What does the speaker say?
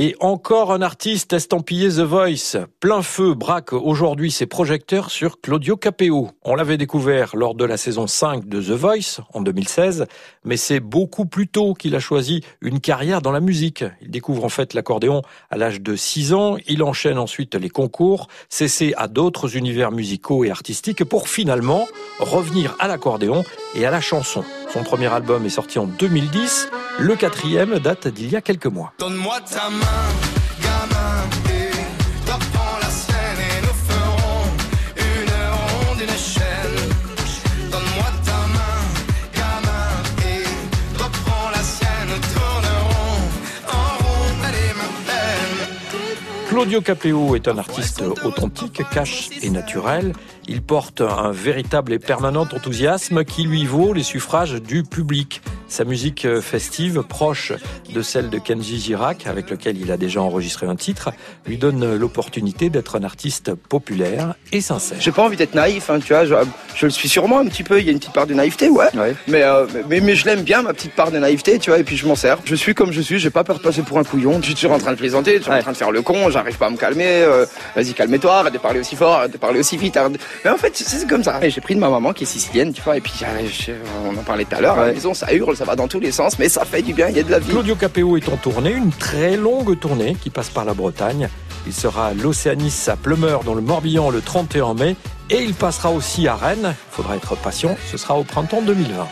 Et encore un artiste estampillé The Voice. Plein feu braque aujourd'hui ses projecteurs sur Claudio Capeo. On l'avait découvert lors de la saison 5 de The Voice en 2016, mais c'est beaucoup plus tôt qu'il a choisi une carrière dans la musique. Il découvre en fait l'accordéon à l'âge de 6 ans, il enchaîne ensuite les concours, cessé à d'autres univers musicaux et artistiques pour finalement revenir à l'accordéon et à la chanson. Son premier album est sorti en 2010, le quatrième date d'il y a quelques mois. Donne-moi ta main, gamin, et reprends la scène et nous ferons une ronde, une chaîne. Donne-moi ta main, gamin, et reprends la scène, tournerons en rond, allez ma peine. Claudio Capeo est un artiste authentique, cash et naturel. Il porte un véritable et permanent enthousiasme qui lui vaut les suffrages du public. Sa musique festive, proche de celle de Kenji Girac, avec lequel il a déjà enregistré un titre, lui donne l'opportunité d'être un artiste populaire et sincère. J'ai pas envie d'être naïf, hein, tu vois. Je, je le suis sûrement un petit peu. Il y a une petite part de naïveté, ouais. Ouais. Mais, euh, mais, mais je l'aime bien, ma petite part de naïveté, tu vois. Et puis je m'en sers. Je suis comme je suis. J'ai pas peur de passer pour un couillon. Je suis toujours en train de plaisanter, toujours en Ouais. train de faire le con. J'arrive pas à me calmer. euh, Vas-y, calme-toi. Arrête de parler aussi fort. Arrête de parler aussi vite. de- Mais en fait, c'est comme ça. J'ai pris de ma maman qui est sicilienne, tu vois. Et puis euh, je- on en parlait tout à l'heure. À la Ouais. maison, ça hurle, ça va dans tous les sens, mais ça fait du bien. Il y a de la vie. Claudio Capeo est en tournée, une très longue tournée qui passe par la Bretagne. Il sera à l'Océanis à Pleumeur dans le Morbihan le 31 mai et il passera aussi à Rennes. Il faudra être patient, ce sera au printemps 2020.